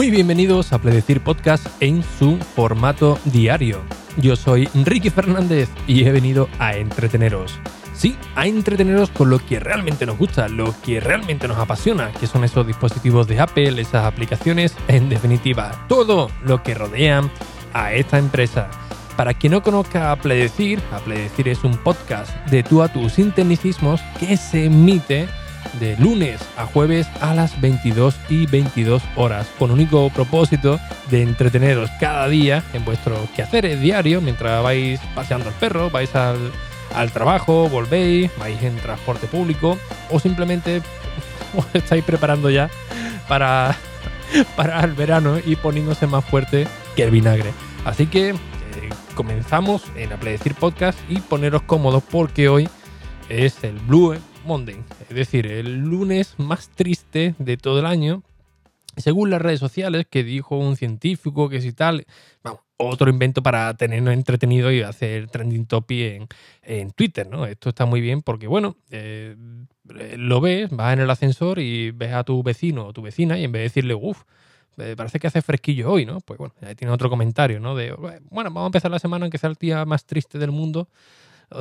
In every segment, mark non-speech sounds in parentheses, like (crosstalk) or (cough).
Muy bienvenidos a Predecir Podcast en su formato diario. Yo soy Ricky Fernández y he venido a entreteneros. Sí, a entreteneros con lo que realmente nos gusta, lo que realmente nos apasiona, que son esos dispositivos de Apple, esas aplicaciones, en definitiva, todo lo que rodea a esta empresa. Para quien no conozca a Pledecir, a Pledecir es un podcast de tú a tú sin tecnicismos que se emite de lunes a jueves a las 22 y 22 horas, con único propósito de entreteneros cada día en vuestros quehaceres diarios mientras vais paseando al perro, vais al, al trabajo, volvéis, vais en transporte público o simplemente (laughs) os estáis preparando ya para, (laughs) para el verano y poniéndose más fuerte que el vinagre. Así que comenzamos en Apledecir Podcast y poneros cómodos porque hoy es el Blue Monday, es decir, el lunes más triste de todo el año. Según las redes sociales, que dijo un científico que si tal, vamos, otro invento para tenernos entretenido y hacer trending topic en, Twitter, ¿no? Esto está muy bien porque, bueno, eh, lo ves, vas en el ascensor y ves a tu vecino o tu vecina y en vez de decirle, uff, parece que hace fresquillo hoy, ¿no? Pues bueno, ahí tiene otro comentario, ¿no? De, bueno, vamos a empezar la semana en que sea el día más triste del mundo,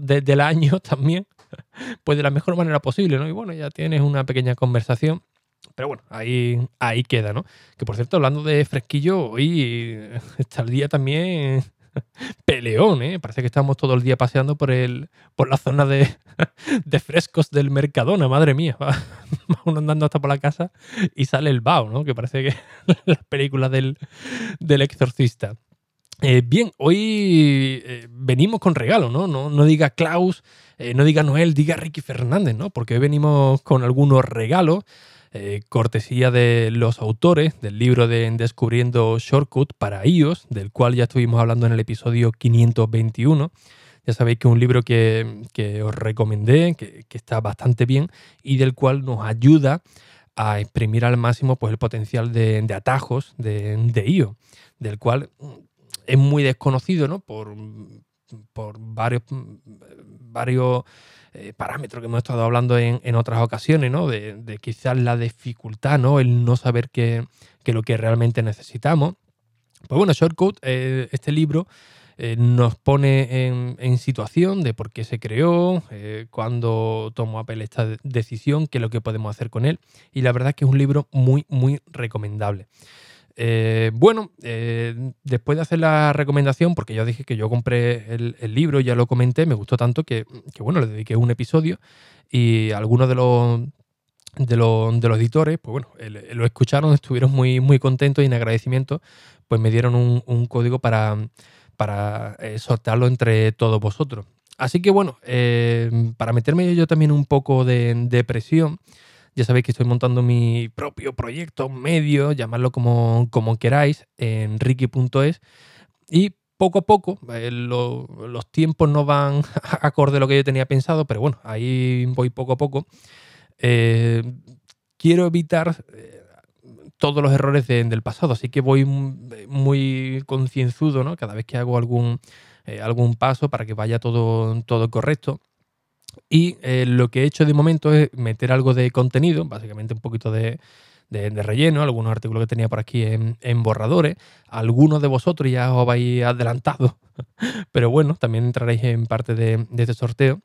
del año (laughs) también, (laughs) pues de la mejor manera posible, ¿no? Y bueno, ya tienes una pequeña conversación. Pero bueno, ahí, ahí queda, ¿no? Que por cierto, hablando de fresquillo, hoy (laughs) está el día también (laughs) peleón, ¿eh? Parece que estamos todo el día paseando por, el, por la zona de, de frescos del Mercadona, madre mía. Va, uno andando hasta por la casa y sale el Bao, ¿no? Que parece que la película del, del exorcista. Eh, bien, hoy eh, venimos con regalo, ¿no? No, no diga Klaus, eh, no diga Noel, diga Ricky Fernández, ¿no? Porque hoy venimos con algunos regalos. Cortesía de los autores del libro de Descubriendo Shortcut para iOS, del cual ya estuvimos hablando en el episodio 521. Ya sabéis que es un libro que, os recomendé, que, está bastante bien y del cual nos ayuda a exprimir al máximo pues, el potencial de, atajos de, de iOS, del cual es muy desconocido ¿no? por, por varios, varios eh, parámetros que hemos estado hablando en, otras ocasiones, ¿no? De, quizás la dificultad, ¿no? El no saber qué es lo que realmente necesitamos. Pues bueno, Shortcut, eh, este libro eh, nos pone en, situación de por qué se creó, cuándo tomó Apple esta decisión, qué es lo que podemos hacer con él. Y la verdad es que es un libro muy, muy recomendable. Eh, bueno, eh, después de hacer la recomendación, porque ya dije que yo compré el, libro, ya lo comenté, me gustó tanto que, bueno, le dediqué un episodio y algunos de los, de los, de los editores, pues bueno, lo escucharon, (laughs) estuvieron muy, muy contentos y en agradecimiento, pues me dieron un, código para, para eh, sortearlo entre todos vosotros. Así que bueno, para meterme yo también un poco de, de presión, ya sabéis que estoy montando mi propio proyecto, medio, llamadlo como, como queráis, en ricky.es. Y poco a poco, eh, los tiempos no van (laughs) acorde a lo que yo tenía pensado, pero bueno, ahí voy poco a poco. Eh, quiero evitar eh, todos los errores del pasado, así que voy muy concienzudo ¿no? cada vez que hago algún, algún paso para que vaya todo, todo correcto. Y eh, lo que he hecho de momento es meter algo de contenido, básicamente un poquito de, relleno, algunos artículos que tenía por aquí en, borradores. Algunos de vosotros ya os habéis adelantado, (laughs) pero bueno, también entraréis en parte de, este sorteo.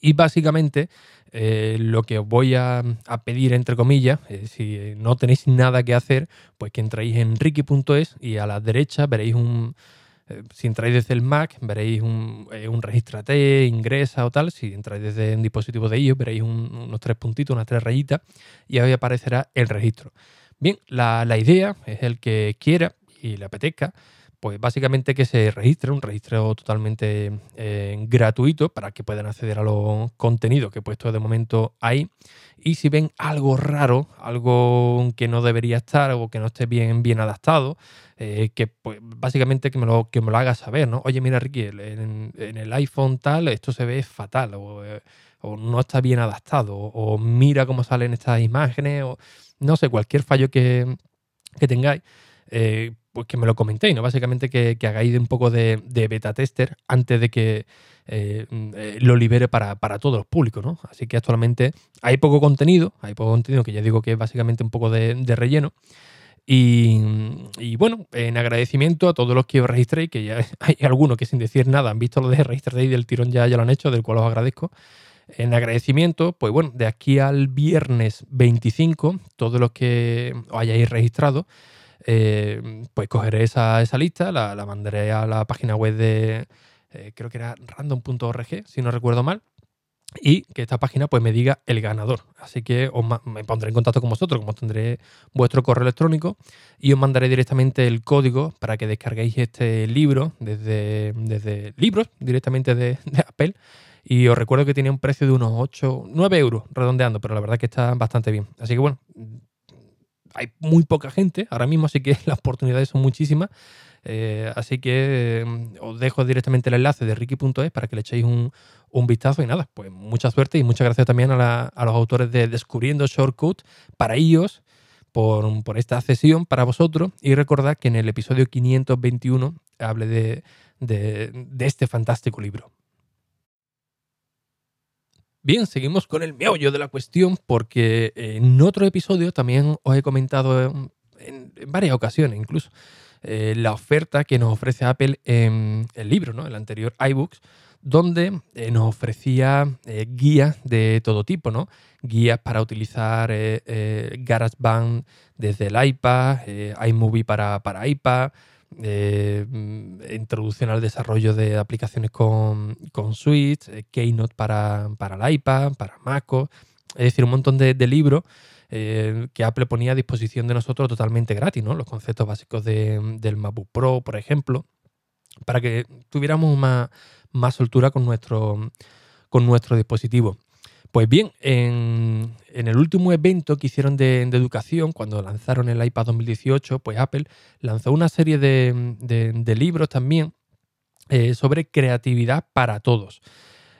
Y básicamente eh, lo que os voy a, pedir, entre comillas, eh, si no tenéis nada que hacer, pues que entréis en ricky.es y a la derecha veréis un, si entráis desde el Mac, veréis un, eh, un registrate, ingresa o tal. Si entráis desde un dispositivo de iOS, veréis unos tres puntitos, unas tres rayitas y ahí aparecerá el registro. Bien, la, idea es el que quiera y le apetezca, pues básicamente que se registre, un registro totalmente eh, gratuito para que puedan acceder a los contenidos que he puesto de momento ahí. Y si ven algo raro, algo que no debería estar o que no esté bien, bien adaptado, eh, que pues, básicamente que me, lo, que me lo haga saber, ¿no? Oye, mira, Ricky, en, el iPhone tal, esto se ve fatal, o, no está bien adaptado, o, mira cómo salen estas imágenes, o no sé, cualquier fallo que, tengáis. Eh, pues que me lo comentéis, ¿no? Básicamente que, hagáis un poco de, beta tester antes de que eh, lo libere para, todos los públicos, ¿no? Así que actualmente hay poco contenido, hay poco contenido que ya digo que es básicamente un poco de, relleno. Y, bueno, en agradecimiento a todos los que os registréis, que ya (laughs) hay algunos que sin decir nada han visto lo de Register Day del tirón ya, ya lo han hecho, del cual os agradezco. En agradecimiento, pues bueno, de aquí al viernes 25, todos los que os hayáis registrado, eh, pues cogeré esa, esa lista, la, mandaré a la página web de, eh, creo que era random.org, si no recuerdo mal, y que esta página pues me diga el ganador. Así que os me pondré en contacto con vosotros, como tendré vuestro correo electrónico y os mandaré directamente el código para que descarguéis este libro desde, desde libros directamente de, Apple. Y os recuerdo que tiene un precio de unos 8, 9 euros redondeando, pero la verdad que está bastante bien. Así que bueno, hay muy poca gente ahora mismo, así que (laughs) las oportunidades son muchísimas. Eh, así que mm, os dejo directamente el enlace de ricky.es para que le echéis un, vistazo y nada, pues mucha suerte y muchas gracias también a, los autores de Descubriendo Shortcut para ellos por, esta sesión para vosotros y recordad que en el episodio 521 hable de, de este fantástico libro. Bien, seguimos con el meollo de la cuestión porque en otro episodio también os he comentado en varias ocasiones incluso eh, la oferta que nos ofrece Apple en el libro, ¿no? el anterior iBooks, donde eh, nos ofrecía eh, guías de todo tipo, ¿no? Guías para utilizar GarageBand desde el iPad, iMovie para, para iPad, introducción al desarrollo de aplicaciones con, con Switch, Keynote para, para el iPad, para MacOS, es decir, un montón de libros eh, que Apple ponía a disposición de nosotros totalmente gratis, ¿no? Los conceptos básicos del MacBook Pro, por ejemplo, para que tuviéramos más, más soltura con nuestro, con nuestro dispositivo. Pues bien, en, el último evento que hicieron de, educación, cuando lanzaron el iPad 2018, pues Apple lanzó una serie de, libros también eh, sobre creatividad para todos.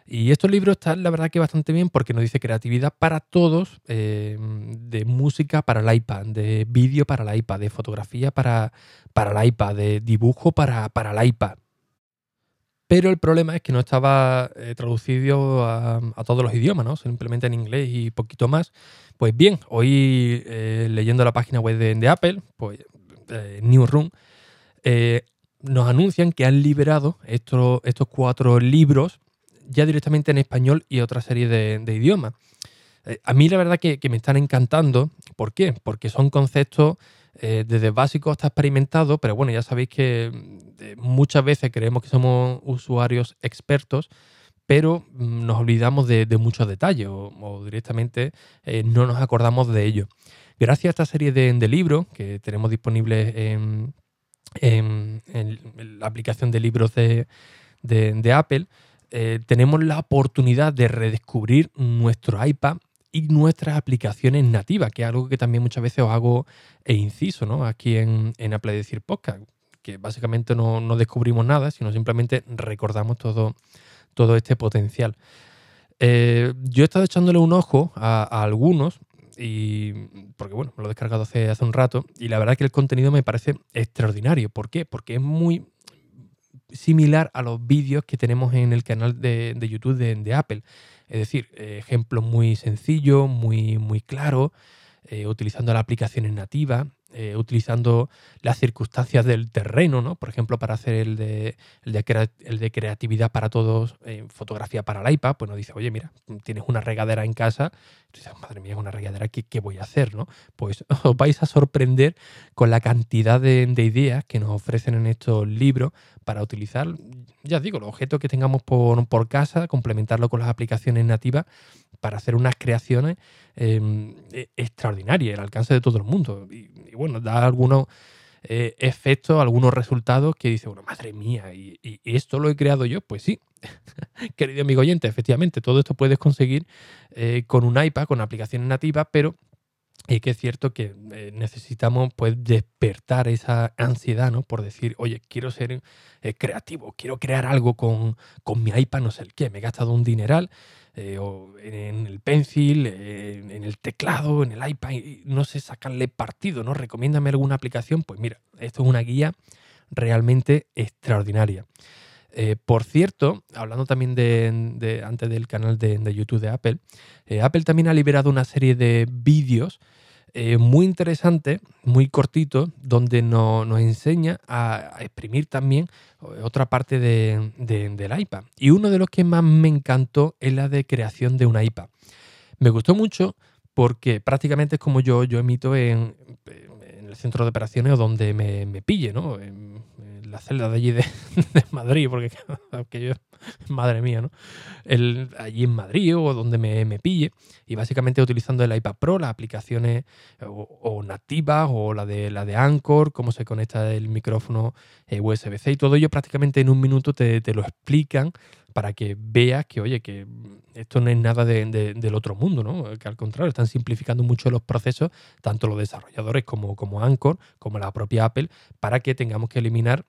Y estos libros están, la verdad, que bastante bien porque nos dice creatividad para todos, eh, de música para el iPad, de vídeo para el iPad, de fotografía para, para el iPad, de dibujo para, para el iPad. Pero el problema es que no estaba eh, traducido a, todos los idiomas, ¿no? Simplemente en inglés y poquito más. Pues bien, hoy eh, leyendo la página web de, Apple, pues Newsroom, nos anuncian que han liberado estos, estos cuatro libros ya directamente en español y otra serie de, idiomas. Eh, a mí la verdad que, me están encantando. ¿Por qué? Porque son conceptos eh, desde básicos hasta experimentados, pero bueno, ya sabéis que mm, muchas veces creemos que somos usuarios expertos, pero mm, nos olvidamos de, muchos detalles o, directamente eh, no nos acordamos de ellos. Gracias a esta serie de, libros que tenemos disponibles en, la aplicación de libros de, Apple, eh, tenemos la oportunidad de redescubrir nuestro iPad y nuestras aplicaciones nativas, que es algo que también muchas veces os hago e inciso ¿no? aquí en, en Apple Decir Podcast, que básicamente no, descubrimos nada, sino simplemente recordamos todo, todo este potencial. Eh, yo he estado echándole un ojo a, algunos, y porque bueno, me lo he descargado hace, hace un rato, y la verdad que el contenido me parece extraordinario. ¿Por qué? Porque es muy similar a los vídeos que tenemos en el canal de, YouTube de, Apple. Es decir, eh, ejemplos muy sencillos, muy, muy claros, eh, utilizando las aplicaciones nativas, eh, utilizando las circunstancias del terreno, ¿no? Por ejemplo, para hacer el de, el de, creatividad para todos, fotografía para el iPad, pues nos dice, oye, mira, tienes una regadera en casa, dices, madre mía, una regadera, ¿qué, ¿qué, voy a hacer? ¿no? Pues (laughs) os vais a sorprender con la cantidad de, de ideas que nos ofrecen en estos libros para utilizar, ya digo, los objetos que tengamos por, por, casa, complementarlo con las aplicaciones nativas para hacer unas creaciones em, e, extraordinarias, al alcance de todo el mundo. Bueno, da algunos eh, efectos, algunos resultados que dice, bueno, madre mía, ¿y, esto lo he creado yo? Pues sí, (laughs) querido amigo oyente, efectivamente, todo esto puedes conseguir eh, con un iPad, con aplicaciones nativas, pero y que es cierto que eh, necesitamos pues despertar esa ansiedad, ¿no? Por decir, oye, quiero ser creativo, quiero crear algo con, mi iPad, no sé el qué, me he gastado un dineral, eh, o en el pencil, en el teclado, en el iPad, no sé sacarle partido, ¿no? Recomiéndame alguna aplicación, pues mira, esto es una guía realmente extraordinaria. por cierto, hablando también de, antes del canal de, de, YouTube de Apple, Apple también ha liberado una serie de vídeos eh, muy interesante, muy cortito, donde nos enseña a, exprimir también otra parte de, del iPad. Y uno de los que más me encantó es la de creación de una iPad. Me gustó mucho porque prácticamente es como yo, yo emito en, centro de operaciones o donde me, pille, ¿no? En, la celda de allí de, (laughs) Madrid, porque yo, madre mía, ¿no? El, allí en Madrid o donde me, pille, y básicamente utilizando el iPad Pro, las aplicaciones o, nativas o la de, la de Anchor, cómo se conecta el micrófono eh, USB-C y todo ello prácticamente en un minuto te lo explican para que veas que, oye, que esto no es nada del otro mundo, ¿no? Que al contrario, están simplificando mucho los procesos, tanto los desarrolladores como, como Anchor, como la propia Apple, para que tengamos que eliminar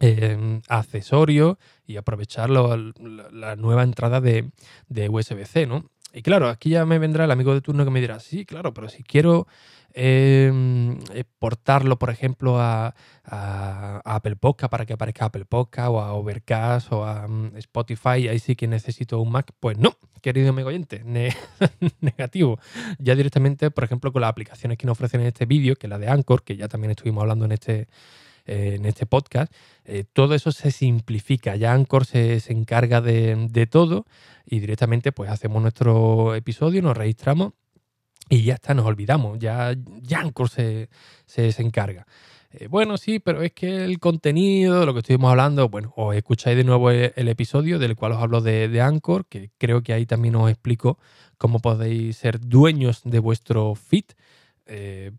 eh, accesorios y aprovechar la, nueva entrada de, de USB-C, ¿no? Y claro, aquí ya me vendrá el amigo de turno que me dirá, sí, claro, pero si quiero Em, exportarlo, por ejemplo, a, Apple Podcast para que aparezca Apple Podcast o a Overcast o a mm, Spotify, ahí sí que necesito un Mac. Pues no, querido amigo oyente, (laughs) negativo. Ya directamente, por ejemplo, con las aplicaciones que nos ofrecen en este vídeo, que es la de Anchor, que ya también estuvimos hablando en este, en este podcast, eh, todo eso se simplifica. Ya Anchor se, se encarga de, de, todo y directamente pues hacemos nuestro episodio, nos registramos y ya está, nos olvidamos, ya, Anchor se, se, encarga. Eh, bueno, sí, pero es que el contenido, lo que estuvimos hablando, bueno, os escucháis de nuevo el, episodio del cual os hablo de, de, Anchor, que creo que ahí también os explico cómo podéis ser dueños de vuestro feed. Eh,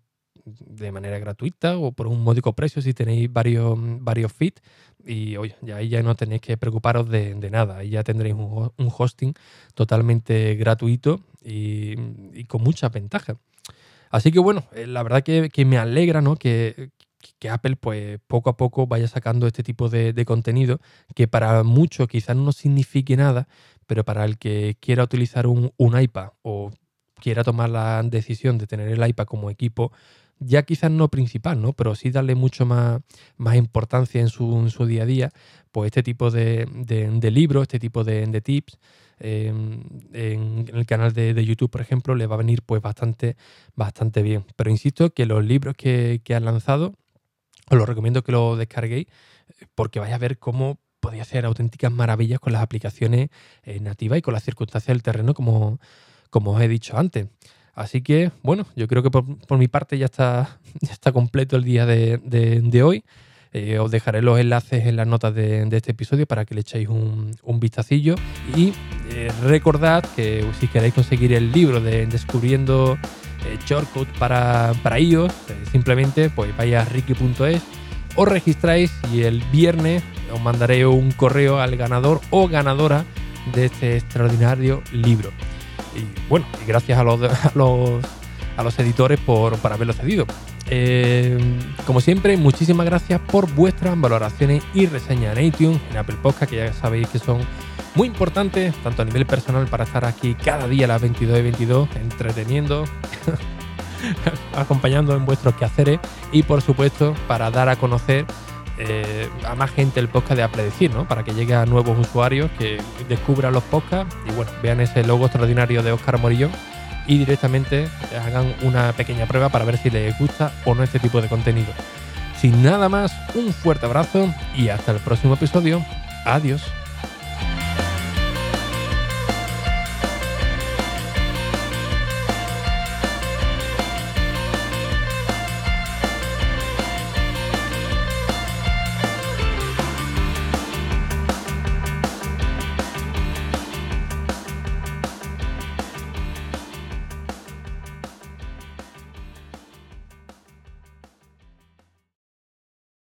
de manera gratuita o por un módico precio si tenéis varios, varios feeds y oye, ya ahí ya no tenéis que preocuparos de, nada, ahí ya tendréis un, hosting totalmente gratuito y, con muchas ventajas. Así que bueno, eh, la verdad que, me alegra ¿no? que, Apple pues poco a poco vaya sacando este tipo de, contenido que para muchos quizás no signifique nada, pero para el que quiera utilizar un, un iPad o quiera tomar la decisión de tener el iPad como equipo ya quizás no principal, ¿no? Pero sí darle mucho más, más importancia en su, su, día a día, pues este tipo de, de, libros, este tipo de, tips, em, en, el canal de, YouTube, por ejemplo, le va a venir pues bastante, bastante bien. Pero insisto que los libros que, que han lanzado, os los recomiendo que los descarguéis, porque vais a ver cómo podéis hacer auténticas maravillas con las aplicaciones eh, nativas y con las circunstancias del terreno, como, como os he dicho antes. Así que, bueno, yo creo que por, mi parte ya está, (laughs) ya está completo el día de, hoy. Eh, os dejaré los enlaces en las notas de, este episodio para que le echéis un, vistacillo. Y eh, recordad que si queréis conseguir el libro de Descubriendo eh, Shortcut para, para iOS, simplemente pues vais a ricky.es, os registráis y el viernes os mandaré un correo al ganador o ganadora de este extraordinario libro. Y bueno, y gracias a los, a los, a los editores por, haberlo cedido. Eh, como siempre, muchísimas gracias por vuestras valoraciones y reseñas en iTunes, en Apple Podcast, que ya sabéis que son muy importantes, tanto a nivel personal para estar aquí cada día a las 22 y 22, entreteniendo, (laughs) acompañando en vuestros quehaceres y por supuesto para dar a conocer eh, a más gente el podcast de Apredecir, ¿no? Para que llegue a nuevos usuarios que descubran los podcasts y bueno, vean ese logo extraordinario de Oscar Morillón y directamente hagan una pequeña prueba para ver si les gusta o no este tipo de contenido. Sin nada más, un fuerte abrazo y hasta el próximo episodio. Adiós.